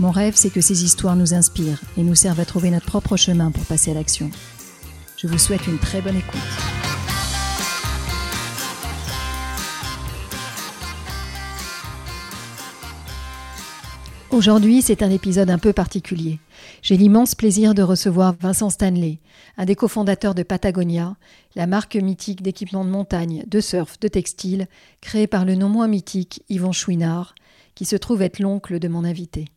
Mon rêve, c'est que ces histoires nous inspirent et nous servent à trouver notre propre chemin pour passer à l'action. Je vous souhaite une très bonne écoute. Aujourd'hui, c'est un épisode un peu particulier. J'ai l'immense plaisir de recevoir Vincent Stanley, un des cofondateurs de Patagonia, la marque mythique d'équipements de montagne, de surf, de textile, créée par le non moins mythique Yvon Chouinard, qui se trouve être l'oncle de mon invité.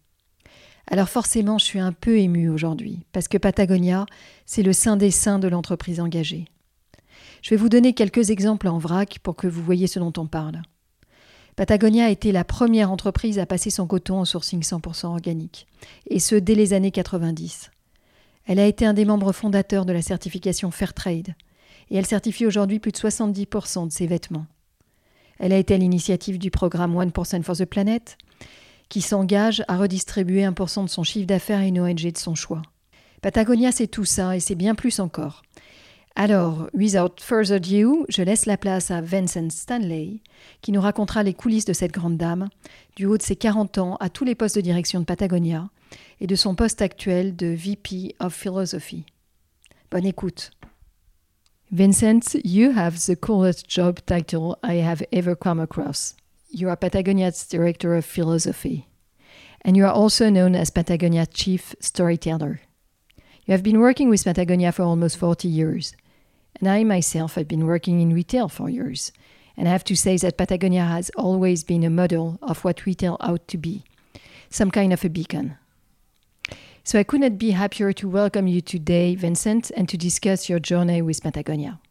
Alors forcément, je suis un peu émue aujourd'hui, parce que Patagonia, c'est le saint des saints de l'entreprise engagée. Je vais vous donner quelques exemples en vrac pour que vous voyez ce dont on parle. Patagonia a été la première entreprise à passer son coton en sourcing 100% organique, et ce dès les années 90. Elle a été un des membres fondateurs de la certification Fairtrade, et elle certifie aujourd'hui plus de 70% de ses vêtements. Elle a été à l'initiative du programme 1% for the Planet, qui s'engage à redistribuer 1% de son chiffre d'affaires à une ONG de son choix. Patagonia, c'est tout ça et c'est bien plus encore. Alors, without further ado, je laisse la place à Vincent Stanley, qui nous racontera les coulisses de cette grande dame, du haut de ses 40 ans à tous les postes de direction de Patagonia, et de son poste actuel de VP of Philosophy. Bonne écoute. Vincent, you have the coolest job title I have ever come across. You are Patagonia's Director of Philosophy, and you are also known as Patagonia's Chief Storyteller. You have been working with Patagonia for almost 40 years, and I myself have been working in retail for years. And I have to say that Patagonia has always been a model of what retail ought to be some kind of a beacon. So I could not be happier to welcome you today, Vincent, and to discuss your journey with Patagonia.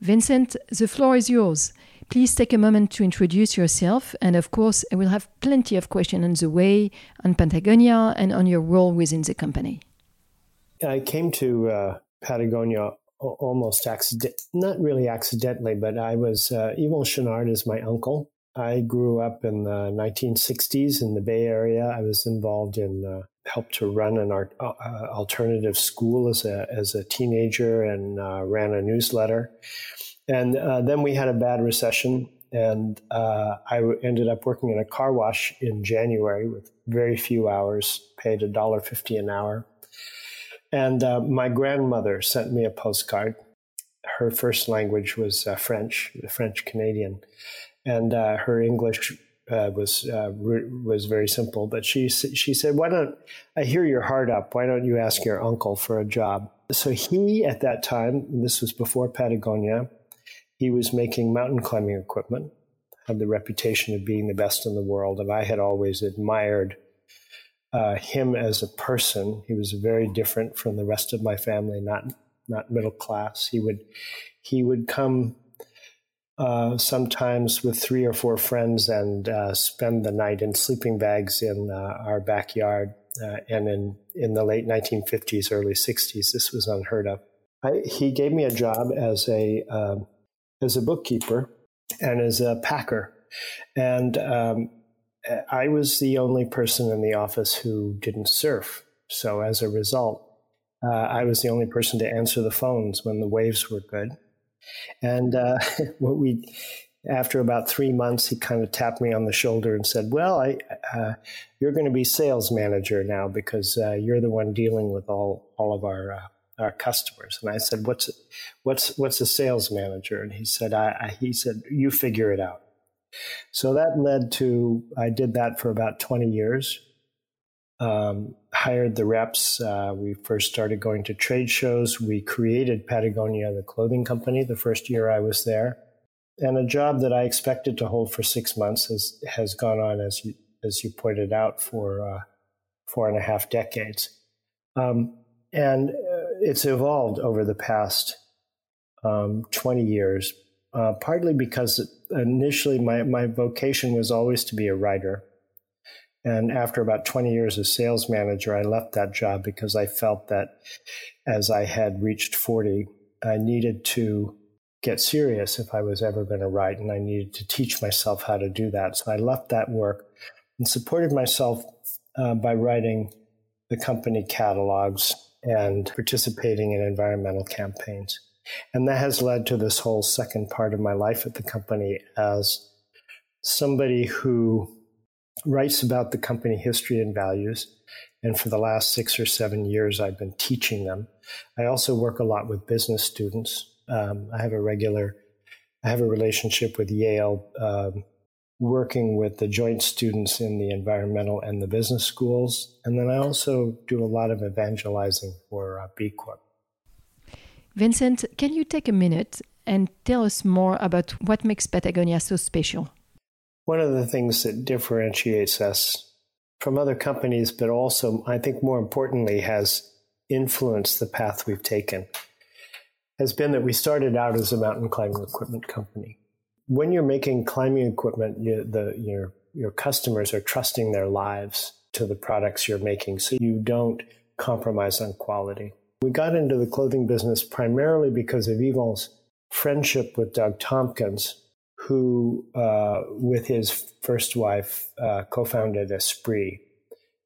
Vincent, the floor is yours. Please take a moment to introduce yourself, and of course, I will have plenty of questions on the way, on Patagonia, and on your role within the company. I came to uh, Patagonia almost accident, not really accidentally, but I was uh, Yvon is my uncle. I grew up in the 1960s in the Bay Area. I was involved in uh, helped to run an art, uh, alternative school as a as a teenager and uh, ran a newsletter. And uh, then we had a bad recession, and uh, I ended up working in a car wash in January with very few hours, paid a dollar fifty an hour. And uh, my grandmother sent me a postcard. Her first language was uh, French, French Canadian, and uh, her English uh, was uh, was very simple. But she she said, "Why don't I hear your heart up? Why don't you ask your uncle for a job?" So he, at that time, this was before Patagonia, he was making mountain climbing equipment, had the reputation of being the best in the world, and I had always admired uh, him as a person. He was very different from the rest of my family, not not middle class. He would he would come uh, sometimes with three or four friends and uh, spend the night in sleeping bags in uh, our backyard. Uh, and in in the late 1950s, early 60s, this was unheard of. I, he gave me a job as a um, as a bookkeeper and as a packer. And um, I was the only person in the office who didn't surf. So as a result, uh, I was the only person to answer the phones when the waves were good. And uh, what we, after about three months, he kind of tapped me on the shoulder and said, "Well, I, uh, you're going to be sales manager now because uh, you're the one dealing with all all of our uh, our customers. And I said, "What's what's what's a sales manager?" And he said, I, I, he said, "You figure it out." So that led to I did that for about twenty years. Um, hired the reps. Uh, we first started going to trade shows. We created Patagonia, the clothing company, the first year I was there. And a job that I expected to hold for six months has has gone on as you as you pointed out for uh, four and a half decades. Um, and it's evolved over the past um, 20 years, uh, partly because initially my, my vocation was always to be a writer. And after about 20 years as sales manager, I left that job because I felt that as I had reached 40, I needed to get serious if I was ever going to write, and I needed to teach myself how to do that. So I left that work and supported myself uh, by writing the company catalogs and participating in environmental campaigns. And that has led to this whole second part of my life at the company as somebody who writes about the company history and values. And for the last six or seven years, I've been teaching them. I also work a lot with business students. Um, I have a regular, I have a relationship with Yale, um, working with the joint students in the environmental and the business schools. And then I also do a lot of evangelizing for uh, B Corp. Vincent, can you take a minute and tell us more about what makes Patagonia so special? One of the things that differentiates us from other companies, but also, I think more importantly, has influenced the path we've taken, has been that we started out as a mountain climbing equipment company. When you're making climbing equipment, you, the, your, your customers are trusting their lives to the products you're making, so you don't compromise on quality. We got into the clothing business primarily because of Yvon's friendship with Doug Tompkins, who, uh, with his first wife, uh, co-founded Esprit.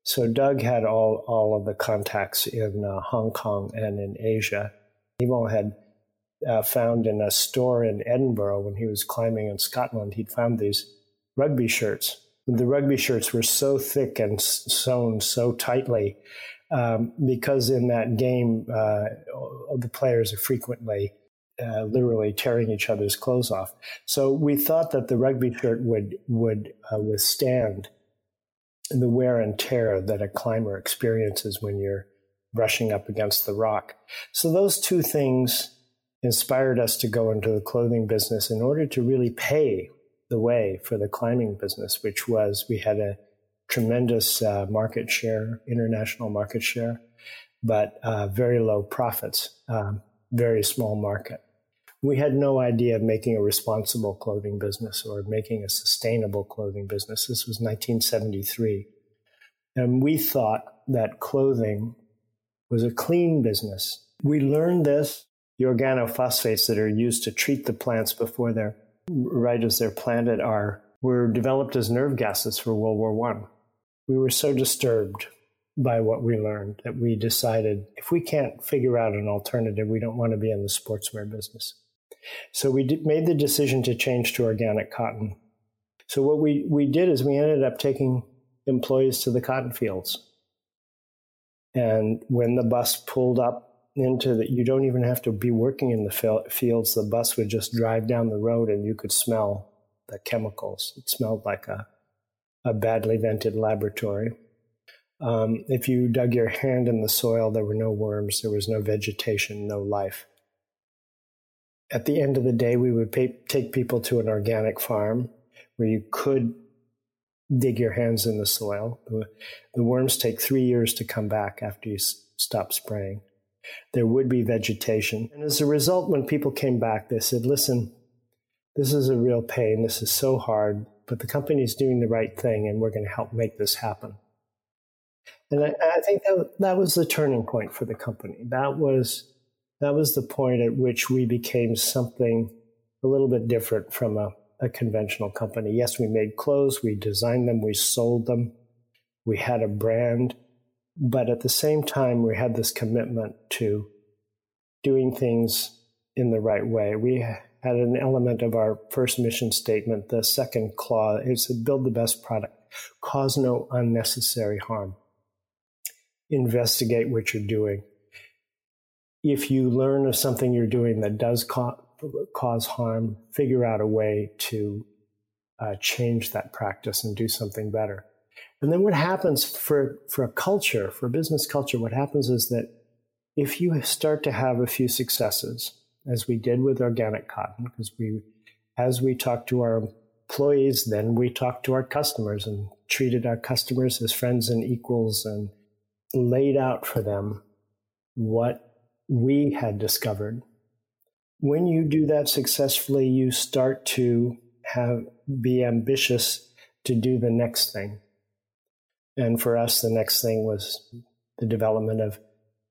So Doug had all, all of the contacts in uh, Hong Kong and in Asia. Yvon had uh, found in a store in Edinburgh when he was climbing in Scotland, he'd found these rugby shirts. The rugby shirts were so thick and sewn so tightly um, because in that game, uh, the players are frequently uh, literally tearing each other's clothes off. So we thought that the rugby shirt would would uh, withstand the wear and tear that a climber experiences when you're brushing up against the rock. So those two things inspired us to go into the clothing business in order to really pay the way for the climbing business, which was we had a tremendous uh, market share, international market share, but uh, very low profits, um, very small market we had no idea of making a responsible clothing business or making a sustainable clothing business. This was 1973. And we thought that clothing was a clean business. We learned this. The organophosphates that are used to treat the plants before they're right as they're planted are were developed as nerve gases for World War One. We were so disturbed by what we learned that we decided if we can't figure out an alternative, we don't want to be in the sportswear business. So we did, made the decision to change to organic cotton. So what we, we did is we ended up taking employees to the cotton fields. And when the bus pulled up into that, you don't even have to be working in the fields. The bus would just drive down the road and you could smell the chemicals. It smelled like a, a badly vented laboratory. Um, if you dug your hand in the soil, there were no worms, there was no vegetation, no life at the end of the day, we would pay, take people to an organic farm where you could dig your hands in the soil. The, the worms take three years to come back after you s- stop spraying. There would be vegetation. And as a result, when people came back, they said, listen, this is a real pain. This is so hard, but the company is doing the right thing and we're going to help make this happen. And I, I think that, that was the turning point for the company. That was that was the point at which we became something a little bit different from a, a conventional company. Yes, we made clothes, we designed them, we sold them, we had a brand, but at the same time, we had this commitment to doing things in the right way. We had an element of our first mission statement, the second clause, it said, build the best product, cause no unnecessary harm, investigate what you're doing, if you learn of something you're doing that does ca- cause harm, figure out a way to uh, change that practice and do something better. And then what happens for, for a culture, for a business culture, what happens is that if you start to have a few successes, as we did with organic cotton, because we, as we talked to our employees, then we talked to our customers and treated our customers as friends and equals and laid out for them what we had discovered. When you do that successfully, you start to have be ambitious to do the next thing. And for us, the next thing was the development of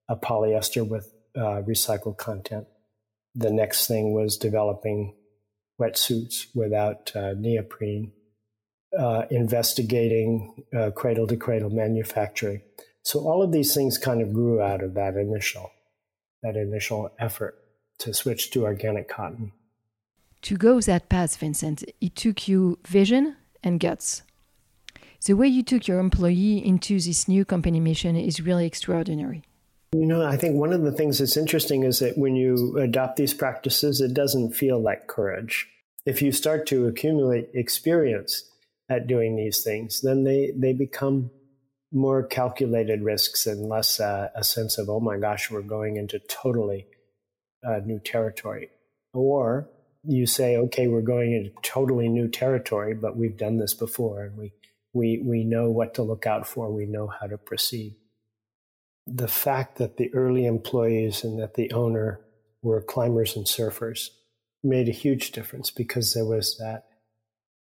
a polyester with uh, recycled content. The next thing was developing wetsuits without uh, neoprene, uh, investigating uh, cradle to cradle manufacturing. So all of these things kind of grew out of that initial that initial effort to switch to organic cotton. To go that path, Vincent, it took you vision and guts. The way you took your employee into this new company mission is really extraordinary. You know, I think one of the things that's interesting is that when you adopt these practices, it doesn't feel like courage. If you start to accumulate experience at doing these things, then they, they become more calculated risks and less uh, a sense of, oh my gosh, we're going into totally uh, new territory. Or you say, okay, we're going into totally new territory, but we've done this before and we, we, we know what to look out for, we know how to proceed. The fact that the early employees and that the owner were climbers and surfers made a huge difference because there was that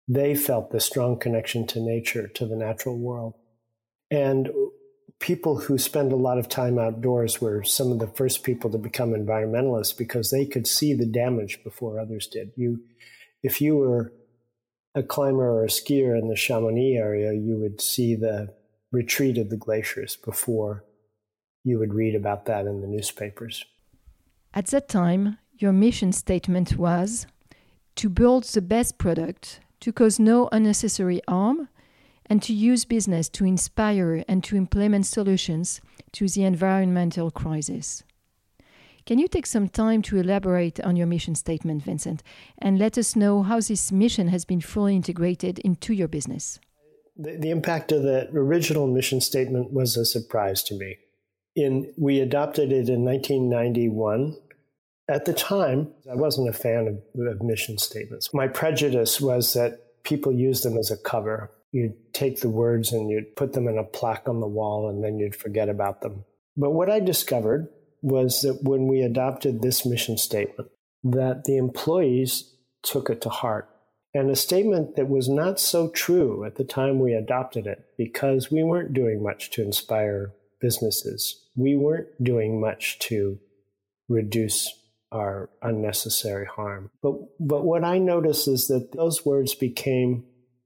they felt the strong connection to nature, to the natural world. And people who spend a lot of time outdoors were some of the first people to become environmentalists because they could see the damage before others did. You, if you were a climber or a skier in the Chamonix area, you would see the retreat of the glaciers before you would read about that in the newspapers. At that time, your mission statement was to build the best product, to cause no unnecessary harm, and to use business to inspire and to implement solutions to the environmental crisis. Can you take some time to elaborate on your mission statement, Vincent, and let us know how this mission has been fully integrated into your business? The, the impact of the original mission statement was a surprise to me. In, we adopted it in 1991. At the time, I wasn't a fan of, of mission statements. My prejudice was that people use them as a cover you'd take the words and you'd put them in a plaque on the wall and then you'd forget about them. But what I discovered was that when we adopted this mission statement, that the employees took it to heart. And a statement that was not so true at the time we adopted it because we weren't doing much to inspire businesses. We weren't doing much to reduce our unnecessary harm. But, but what I noticed is that those words became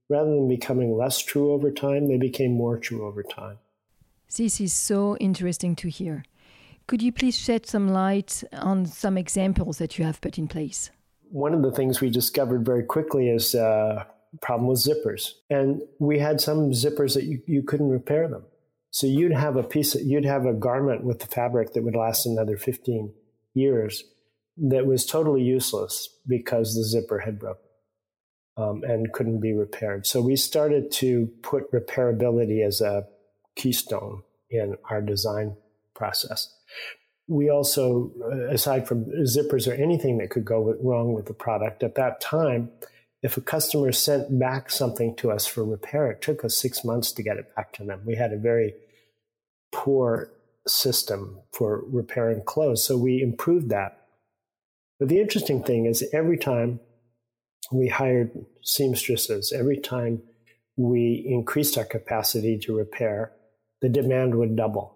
rather than becoming less true over time, they became more true over time. This is so interesting to hear. Could you please shed some light on some examples that you have put in place? One of the things we discovered very quickly is a uh, problem with zippers. And we had some zippers that you, you couldn't repair them. So you'd have a piece of, you'd have a garment with the fabric that would last another 15 years that was totally useless because the zipper had broken um, and couldn't be repaired. So we started to put repairability as a keystone in our design process. We also, uh, aside from zippers or anything that could go wrong with the product, at that time, if a customer sent back something to us for repair, it took us six months to get it back to them. We had a very poor system for repairing clothes, so we improved that. But the interesting thing is, every time we hired seamstresses. Every time we increased our capacity to repair, the demand would double.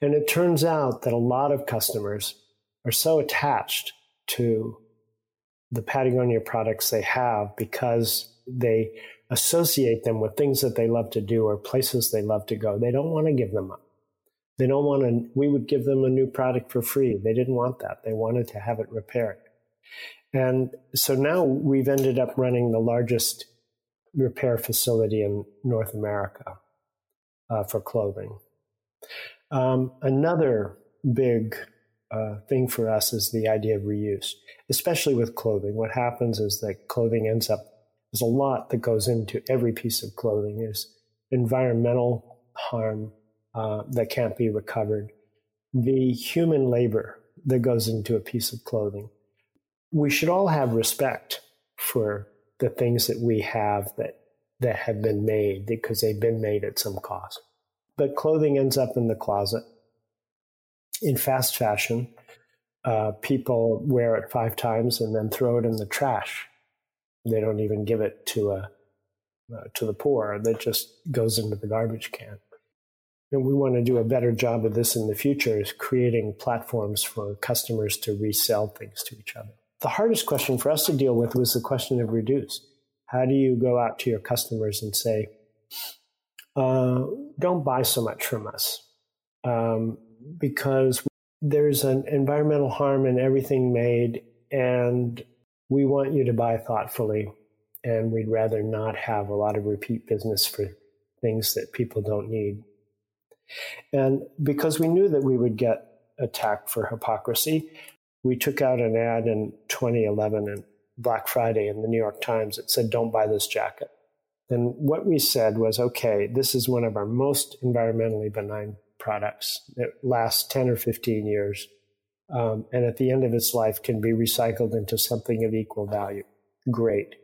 And it turns out that a lot of customers are so attached to the Patagonia products they have because they associate them with things that they love to do or places they love to go. They don't want to give them up. They don't want to, we would give them a new product for free. They didn't want that. They wanted to have it repaired. And so now we've ended up running the largest repair facility in North America uh, for clothing. Um, another big uh, thing for us is the idea of reuse, especially with clothing. What happens is that clothing ends up, there's a lot that goes into every piece of clothing. There's environmental harm uh, that can't be recovered, the human labor that goes into a piece of clothing we should all have respect for the things that we have that that have been made because they've been made at some cost. But clothing ends up in the closet. In fast fashion, uh, people wear it five times and then throw it in the trash. They don't even give it to a uh, to the poor that just goes into the garbage can. And we want to do a better job of this in the future is creating platforms for customers to resell things to each other. The hardest question for us to deal with was the question of reduce. How do you go out to your customers and say, uh, don't buy so much from us? Um, because there's an environmental harm in everything made, and we want you to buy thoughtfully and we'd rather not have a lot of repeat business for things that people don't need. And because we knew that we would get attacked for hypocrisy, we took out an ad in 2011 and Black Friday in the New York Times that said, Don't buy this jacket. And what we said was, okay, this is one of our most environmentally benign products. It lasts 10 or 15 years. Um, and at the end of its life can be recycled into something of equal value. Great.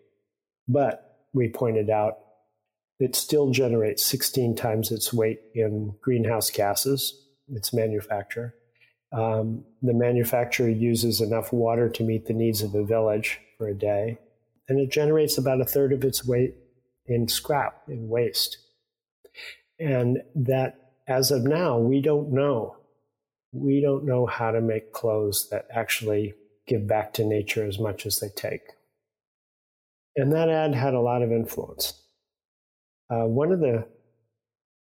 But we pointed out it still generates 16 times its weight in greenhouse gases, its manufacturer. Um, the manufacturer uses enough water to meet the needs of a village for a day, and it generates about a third of its weight in scrap, in waste. And that, as of now, we don't know. We don't know how to make clothes that actually give back to nature as much as they take. And that ad had a lot of influence. Uh, one of the,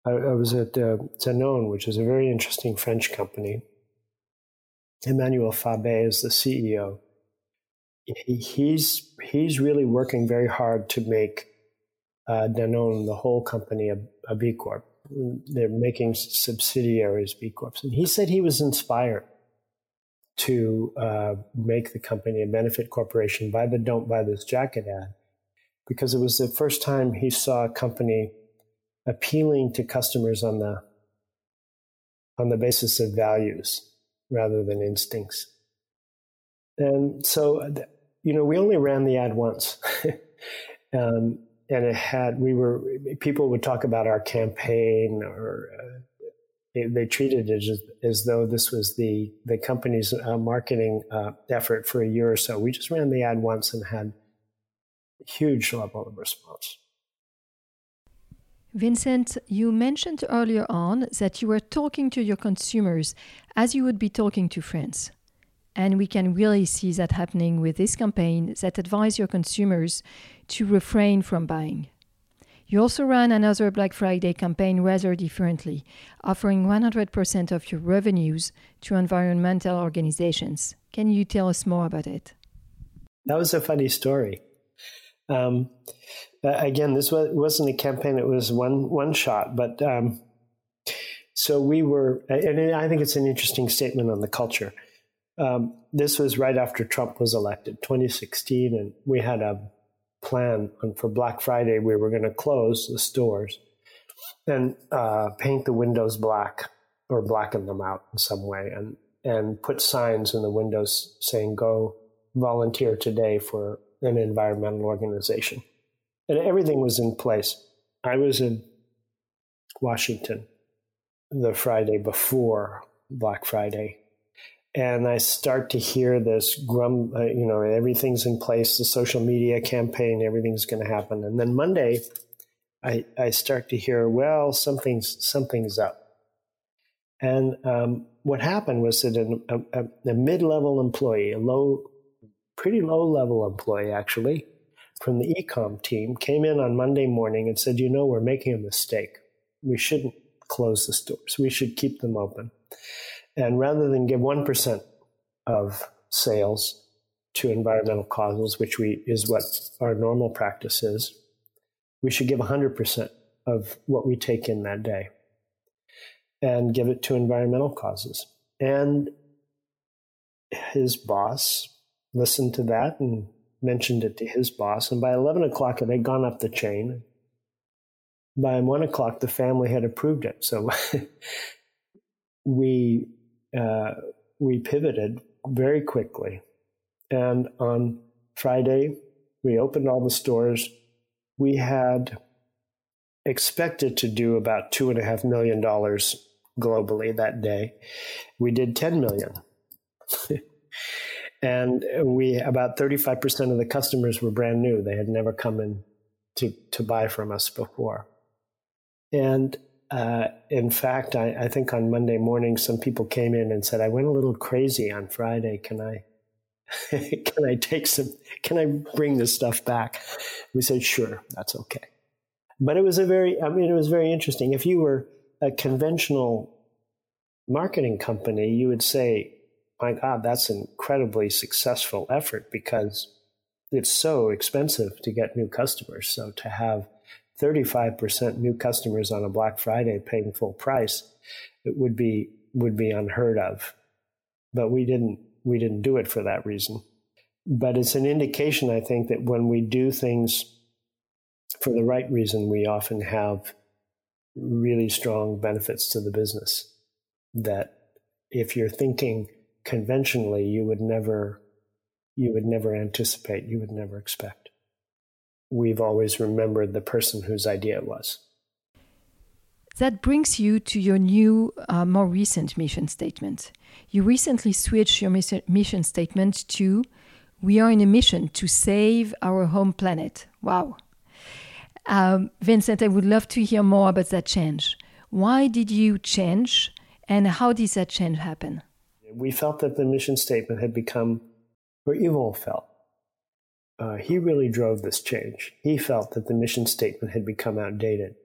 I, I was at uh, which is a very interesting French company. Emmanuel Faber is the CEO. He, he's, he's really working very hard to make uh, Danone, the whole company, a, a B Corp. They're making subsidiaries B Corps. And he said he was inspired to uh, make the company a benefit corporation by the Don't Buy This Jacket ad because it was the first time he saw a company appealing to customers on the on the basis of values rather than instincts. And so, you know, we only ran the ad once. um, and it had, we were, people would talk about our campaign or uh, they, they, treated it as, as, though this was the, the company's uh, marketing uh, effort for a year or so. We just ran the ad once and had huge level of response. Vincent, you mentioned earlier on that you were talking to your consumers as you would be talking to friends. And we can really see that happening with this campaign that advise your consumers to refrain from buying. You also ran another Black Friday campaign rather differently, offering 100% of your revenues to environmental organizations. Can you tell us more about it? That was a funny story. Um, again, this was, wasn't a campaign; it was one one shot. But um, so we were, and I think it's an interesting statement on the culture. Um, this was right after Trump was elected, 2016, and we had a plan for Black Friday. We were going to close the stores and uh, paint the windows black or blacken them out in some way, and and put signs in the windows saying "Go volunteer today for an environmental organization. And everything was in place. I was in Washington the Friday before Black Friday. And I start to hear this grum, uh, you know, everything's in place, the social media campaign, everything's going to happen. And then Monday, I, I start to hear, well, something's, something's up. And um, what happened was that a, a, a mid level employee, a low pretty low level employee actually from the ecom team came in on Monday morning and said, You know, we're making a mistake. We shouldn't close the stores, we should keep them open. And rather than give 1% of sales to environmental causes, which we, is what our normal practice is, we should give 100% of what we take in that day and give it to environmental causes. And his boss listened to that and mentioned it to his boss. And by 11 o'clock, it had gone up the chain. By one o'clock, the family had approved it. So we, uh, we pivoted very quickly. And on Friday, we opened all the stores. We had expected to do about two and a half million dollars globally that day. We did 10 million. and we about 35% of the customers were brand new they had never come in to to, to buy from us before. And uh, in fact, I, I, think on Monday morning, some people came in and said, I went a little crazy on Friday. Can I, can I take some, can I bring this stuff back? We said, sure, that's okay. But it was a very, I mean, it was very interesting. If you were a conventional marketing company, you would say, my God, that's an incredibly successful effort because it's so expensive to get new customers. So to have 35% new customers on a Black Friday paying full price, it would be would be unheard of. But we didn't we didn't do it for that reason. But it's an indication, I think, that when we do things for the right reason, we often have really strong benefits to the business. That if you're thinking conventionally, you would never you would never anticipate, you would never expect. We've always remembered the person whose idea it was. That brings you to your new, uh, more recent mission statement. You recently switched your mission statement to We are in a mission to save our home planet. Wow. Um, Vincent, I would love to hear more about that change. Why did you change, and how did that change happen? We felt that the mission statement had become, or Yvon felt, uh, he really drove this change. He felt that the mission statement had become outdated.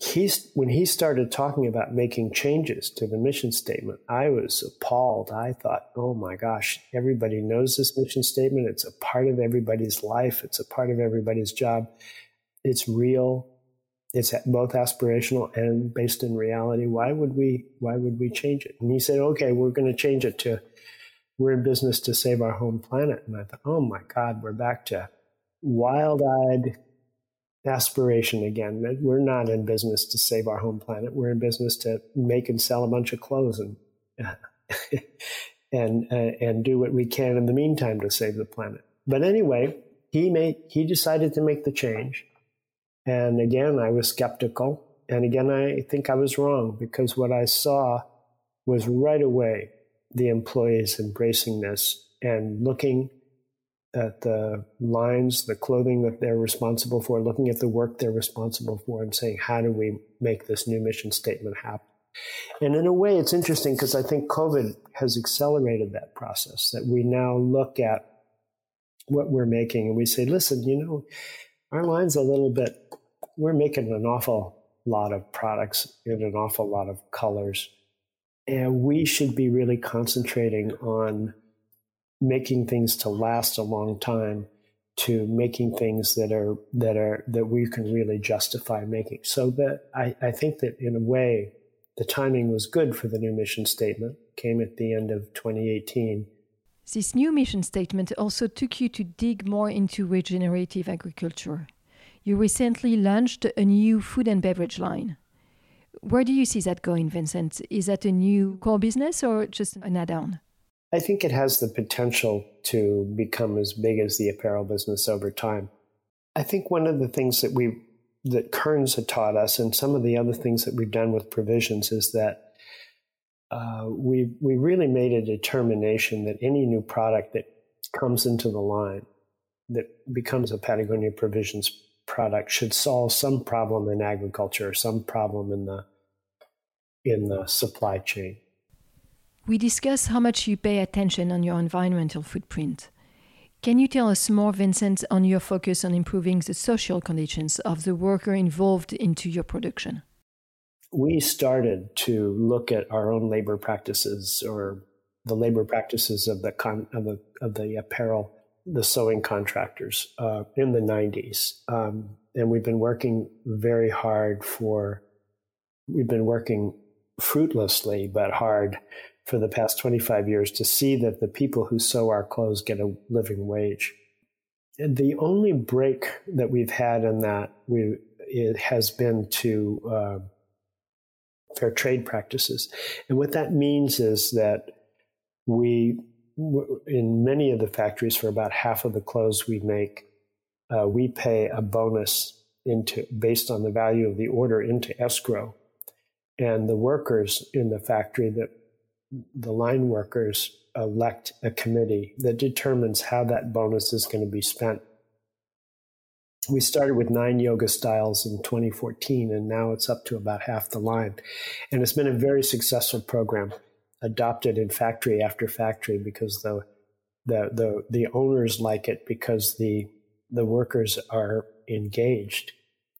He's when he started talking about making changes to the mission statement i was appalled. I thought oh my gosh everybody knows this mission statement. It's a part of everybody's life. It's a part of everybody's job. It's real. It's both aspirational and based in reality. Why would we why would we change it? And he said okay we're going to change it to we're in business to save our home planet and i thought oh my god we're back to wild-eyed aspiration again. That we're not in business to save our home planet. We're in business to make and sell a bunch of clothes and and uh, and do what we can in the meantime to save the planet. But anyway, he made he decided to make the change. And again, I was skeptical. And again, I think I was wrong because what I saw was right away the employees embracing this and looking at the lines, the clothing that they're responsible for, looking at the work they're responsible for, and saying, how do we make this new mission statement happen? And in a way, it's interesting because I think COVID has accelerated that process, that we now look at what we're making and we say, listen, you know, our line's a little bit, we're making an awful lot of products in an awful lot of colors. And we should be really concentrating on making things to last a long time to making things that are that are that we can really justify making. So that I, I think that in a way the timing was good for the new mission statement. Came at the end of 2018. This new mission statement also took you to dig more into regenerative agriculture. You recently launched a new food and beverage line. Where do you see that going, Vincent? Is that a new core business or just an add on? I think it has the potential to become as big as the apparel business over time. I think one of the things that we that Kernza had taught us, and some of the other things that we've done with provisions, is that uh, we we really made a determination that any new product that comes into the line that becomes a Patagonia Provisions product should solve some problem in agriculture or some problem in the in the supply chain. We discuss how much you pay attention on your environmental footprint. Can you tell us more, Vincent, on your focus on improving the social conditions of the worker involved into your production? We started to look at our own labor practices or the labor practices of the con- of the of the apparel, the sewing contractors uh, in the '90s, um, and we've been working very hard for. We've been working fruitlessly but hard for the past 25 years to see that the people who sew our clothes get a living wage. And the only break that we've had in that we, it has been to uh, fair trade practices. And what that means is that we, in many of the factories, for about half of the clothes we make, uh, we pay a bonus into based on the value of the order into escrow. And the workers in the factory that the line workers elect a committee that determines how that bonus is going to be spent. We started with nine yoga styles in 2014, and now it's up to about half the line. And it's been a very successful program, adopted in factory after factory because the the the, the owners like it because the the workers are engaged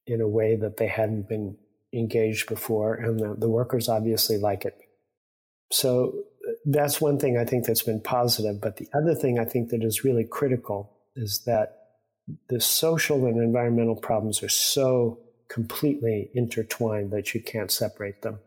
in a way that they hadn't been engaged before, and the, the workers obviously like it. So that's one thing I think that's been positive. But the other thing I think that is really critical is that the social and environmental problems are so completely intertwined that you can't separate them.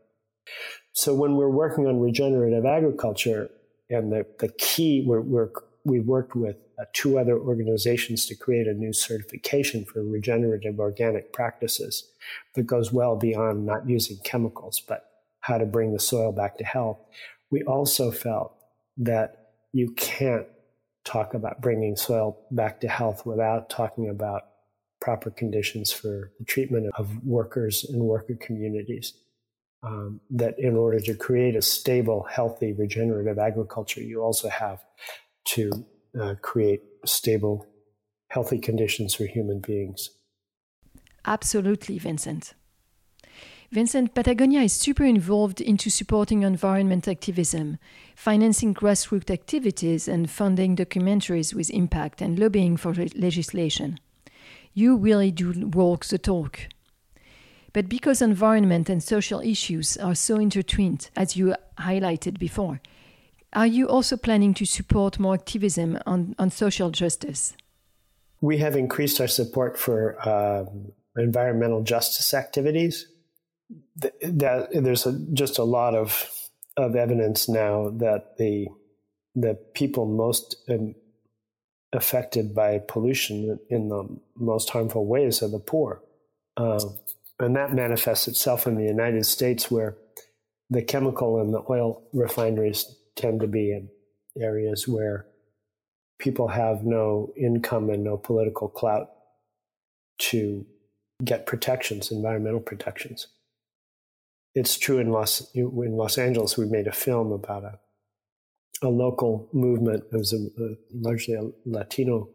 So when we're working on regenerative agriculture, and the, the key, we're, we're, we worked with uh, two other organizations to create a new certification for regenerative organic practices that goes well beyond not using chemicals, but how to bring the soil back to health. We also felt that you can't talk about bringing soil back to health without talking about proper conditions for the treatment of workers and worker communities. Um, that in order to create a stable, healthy, regenerative agriculture, you also have to uh, create stable, healthy conditions for human beings. Absolutely, Vincent. Vincent, Patagonia is super involved into supporting environment activism, financing grassroots activities, and funding documentaries with impact and lobbying for legislation. You really do walk the talk. But because environment and social issues are so intertwined, as you highlighted before, are you also planning to support more activism on, on social justice? We have increased our support for um, environmental justice activities. That, there's a, just a lot of of evidence now that the the people most um, affected by pollution in the most harmful ways are the poor, uh, and that manifests itself in the United States, where the chemical and the oil refineries tend to be in areas where people have no income and no political clout to get protections, environmental protections. It's true in Los in Los Angeles. We made a film about a a local movement. It was a, a largely a Latino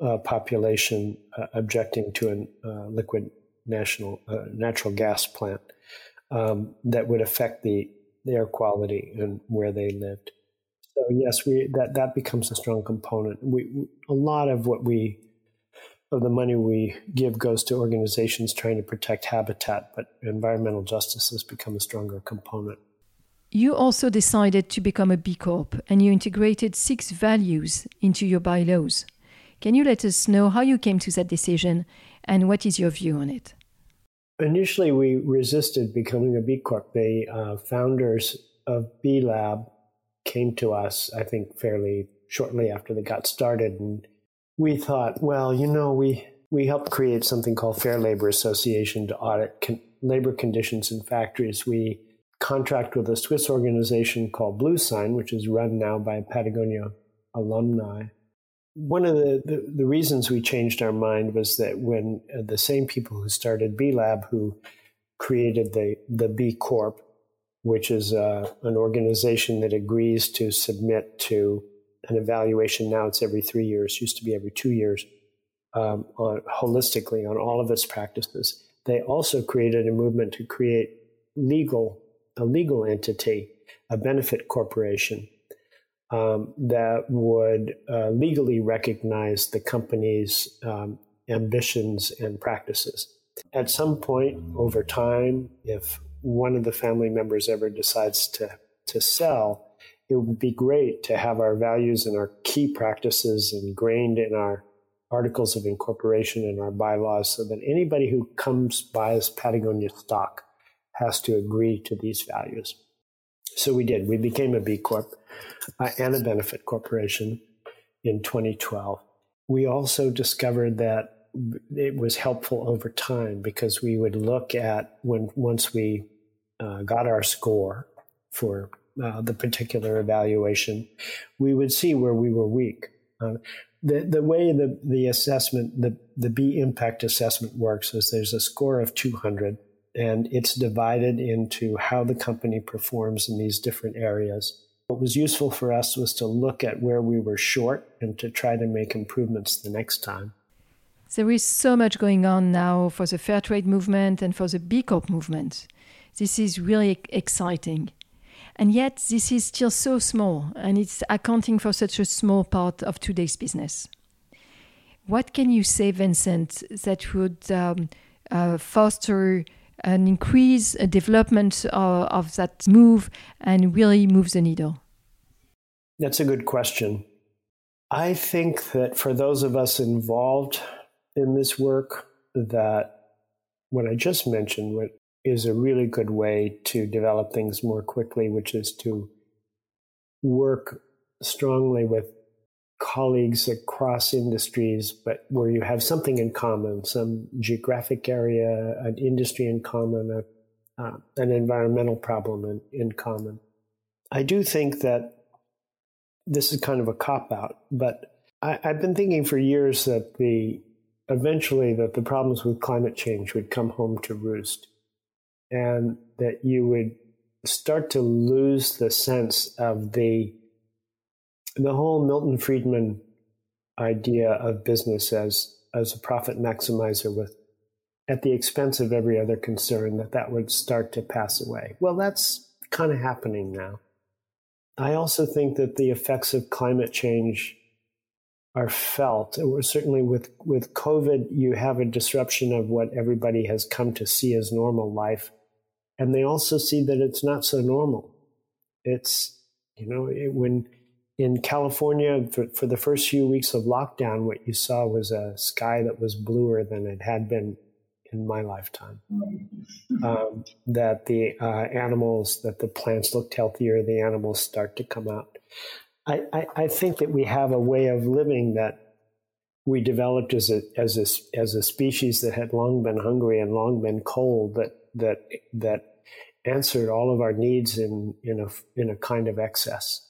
uh, population uh, objecting to a uh, liquid national uh, natural gas plant um, that would affect the air quality and where they lived. So yes, we that that becomes a strong component. We, we a lot of what we of the money we give goes to organizations trying to protect habitat, but environmental justice has become a stronger component. You also decided to become a B Corp and you integrated six values into your bylaws. Can you let us know how you came to that decision and what is your view on it? Initially, we resisted becoming a B Corp. The uh, founders of B Lab came to us, I think, fairly shortly after they got started. And we thought, well, you know, we, we helped create something called Fair Labor Association to audit con- labor conditions in factories. We contract with a Swiss organization called Blue Sign, which is run now by Patagonia alumni one of the, the, the, reasons we changed our mind was that when uh, the same people who started B Lab, who created the, the B Corp, which is uh, an organization that agrees to submit to an evaluation. Now it's every three years, used to be every two years, um, on, holistically on all of its practices. They also created a movement to create legal a legal entity, a benefit corporation um, that would uh, legally recognize the company's um, ambitions and practices. At some point over time, if one of the family members ever decides to, to sell, it would be great to have our values and our key practices ingrained in our articles of incorporation and our bylaws so that anybody who comes buys Patagonia stock has to agree to these values. So we did. We became a B Corp uh, and a benefit corporation in 2012. We also discovered that it was helpful over time because we would look at when once we uh, got our score for uh, the particular evaluation, we would see where we were weak. Uh, the, the way the, the assessment, the, the B impact assessment works is there's a score of 200 and it's divided into how the company performs in these different areas. What was useful for us was to look at where we were short and to try to make improvements the next time. There is so much going on now for the fair trade movement and for the B Corp movement. This is really exciting. And yet, this is still so small, and it's accounting for such a small part of today's business. What can you say, Vincent, that would um, uh, foster an increase, a development of, of that move and really move the needle? That's a good question. I think that for those of us involved in this work, that what I just mentioned what is a really good way to develop things more quickly, which is to work strongly with colleagues across industries, but where you have something in common, some geographic area, an industry in common, a, uh, an environmental problem in, in common. I do think that this is kind of a cop out, but I, I've been thinking for years that the eventually that the problems with climate change would come home to roost and that you would start to lose the sense of the the whole Milton Friedman idea of business as as a profit maximizer with at the expense of every other concern that that would start to pass away. Well, that's kind of happening now. I also think that the effects of climate change are felt. Certainly with, with COVID, you have a disruption of what everybody has come to see as normal life. And they also see that it's not so normal. It's, you know, it, when in California, for, for the first few weeks of lockdown, what you saw was a sky that was bluer than it had been in my lifetime. Um, that the uh, animals, that the plants looked healthier, the animals start to come out. I, I, I, think that we have a way of living that we developed as a as a as a species that had long been hungry and long been cold that that that answered all of our needs in in a in a kind of excess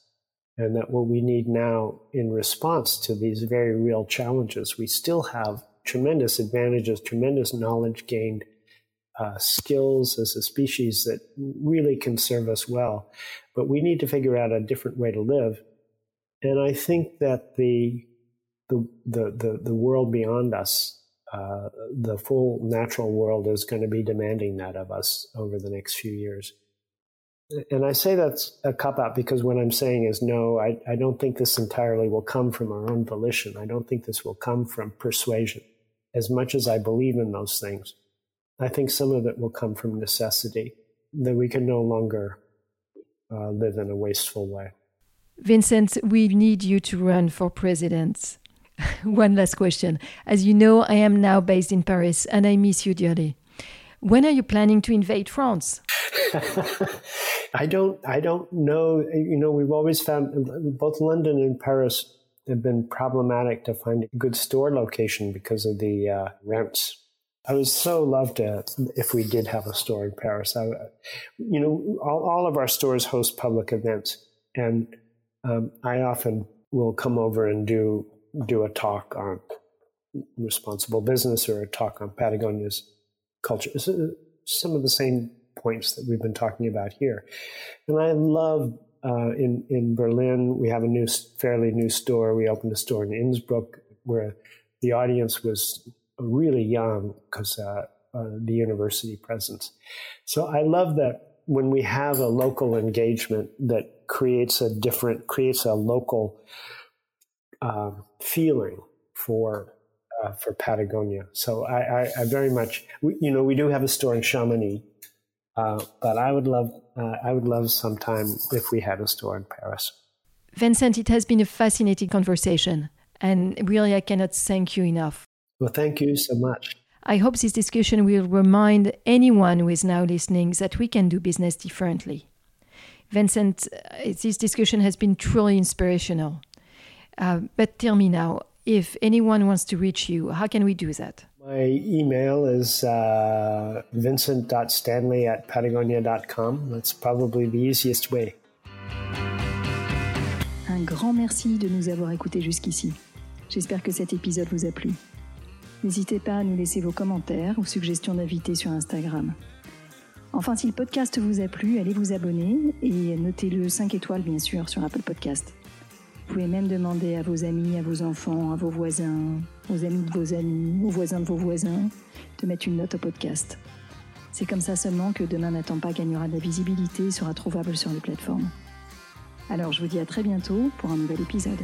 and that what we need now in response to these very real challenges we still have tremendous advantages tremendous knowledge gained uh, skills as a species that really can serve us well but we need to figure out a different way to live and I think that the the the the, the world beyond us, uh, the full natural world, is going to be demanding that of us over the next few years. And I say that's a cop out because what I'm saying is no, I, I don't think this entirely will come from our own volition. I don't think this will come from persuasion. As much as I believe in those things, I think some of it will come from necessity, that we can no longer uh, live in a wasteful way. Vincent, we need you to run for president. One last question. As you know, I am now based in Paris and I miss you dearly. When are you planning to invade France? I don't I don't know. You know, we've always found both London and Paris have been problematic to find a good store location because of the uh, rents. I would so love to if we did have a store in Paris. I, you know, all, all of our stores host public events, and um, I often will come over and do do a talk on responsible business or a talk on Patagonia's culture. Some of the same points that we've been talking about here, and I love. Uh, in in Berlin, we have a new, fairly new store. We opened a store in Innsbruck where the audience was really young because uh, uh, the university presence. So I love that when we have a local engagement that creates a different, creates a local uh, feeling for uh, for Patagonia. So I, I, I very much, we, you know, we do have a store in Chamonix, uh, but I would love, uh, I would love sometime if we had a store in Paris. Vincent, it has been a fascinating conversation, and really, I cannot thank you enough. Well, thank you so much. I hope this discussion will remind anyone who is now listening that we can do business differently. Vincent, uh, this discussion has been truly inspirational. Uh, but tell me now, if anyone wants to reach you, how can we do that? My email is uh, vincent.stanley at patagonia.com. That's probably the easiest way. Un grand merci de nous avoir écoutés jusqu'ici. J'espère que cet épisode vous a plu. N'hésitez pas à nous laisser vos commentaires ou suggestions d'invités sur Instagram. Enfin, si le podcast vous a plu, allez vous abonner et notez-le 5 étoiles bien sûr sur Apple Podcast. pouvez même demander à vos amis, à vos enfants, à vos voisins, aux amis de vos amis, aux voisins de vos voisins, de mettre une note au podcast. C'est comme ça seulement que Demain n'attend pas gagnera de la visibilité et sera trouvable sur les plateformes. Alors je vous dis à très bientôt pour un nouvel épisode.